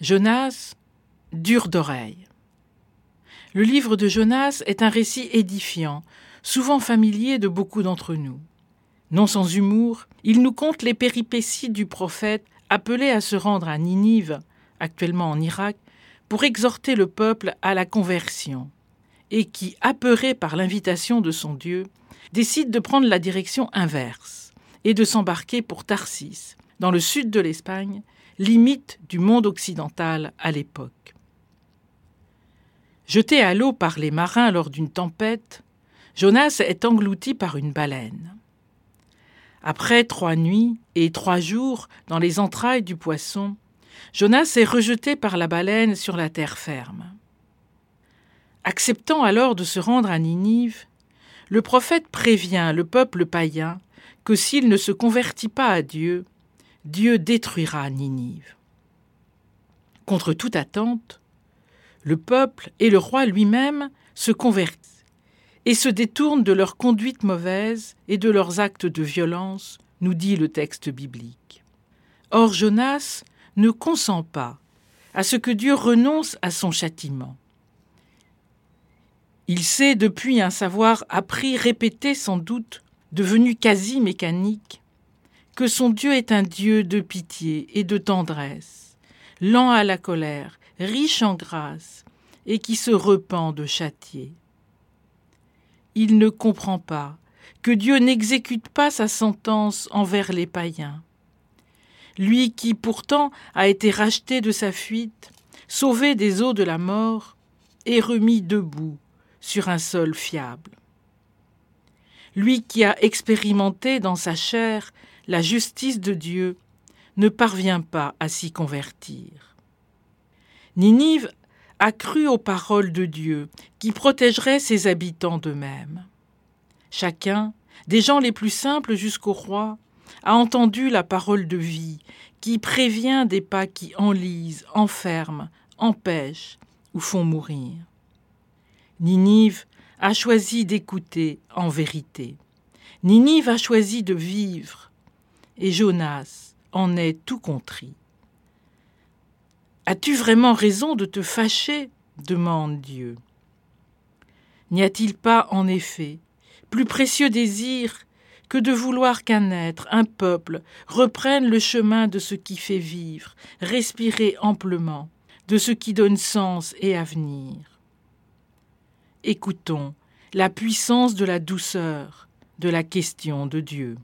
Jonas, dur d'oreille. Le livre de Jonas est un récit édifiant, souvent familier de beaucoup d'entre nous. Non sans humour, il nous conte les péripéties du prophète appelé à se rendre à Ninive, actuellement en Irak, pour exhorter le peuple à la conversion, et qui, apeuré par l'invitation de son Dieu, décide de prendre la direction inverse et de s'embarquer pour Tarsis, dans le sud de l'Espagne, limite du monde occidental à l'époque. Jeté à l'eau par les marins lors d'une tempête, Jonas est englouti par une baleine. Après trois nuits et trois jours dans les entrailles du poisson, Jonas est rejeté par la baleine sur la terre ferme. Acceptant alors de se rendre à Ninive, le prophète prévient le peuple païen que s'il ne se convertit pas à Dieu, Dieu détruira Ninive. Contre toute attente, le peuple et le roi lui-même se convertissent et se détournent de leur conduite mauvaise et de leurs actes de violence, nous dit le texte biblique. Or Jonas ne consent pas à ce que Dieu renonce à son châtiment. Il sait depuis un savoir appris, répété sans doute, devenu quasi mécanique, que son Dieu est un Dieu de pitié et de tendresse, lent à la colère, riche en grâce, et qui se repent de châtier. Il ne comprend pas que Dieu n'exécute pas sa sentence envers les païens. Lui qui pourtant a été racheté de sa fuite, sauvé des eaux de la mort, et remis debout sur un sol fiable. Lui qui a expérimenté dans sa chair la justice de Dieu ne parvient pas à s'y convertir. Ninive a cru aux paroles de Dieu qui protégeraient ses habitants d'eux-mêmes. Chacun, des gens les plus simples jusqu'au roi, a entendu la parole de vie qui prévient des pas qui enlisent, enferment, empêchent ou font mourir. Ninive a choisi d'écouter en vérité. Ninive a choisi de vivre et Jonas en est tout contrit. As-tu vraiment raison de te fâcher? demande Dieu. N'y a-t-il pas, en effet, plus précieux désir que de vouloir qu'un être, un peuple, reprenne le chemin de ce qui fait vivre, respirer amplement, de ce qui donne sens et avenir? Écoutons la puissance de la douceur de la question de Dieu.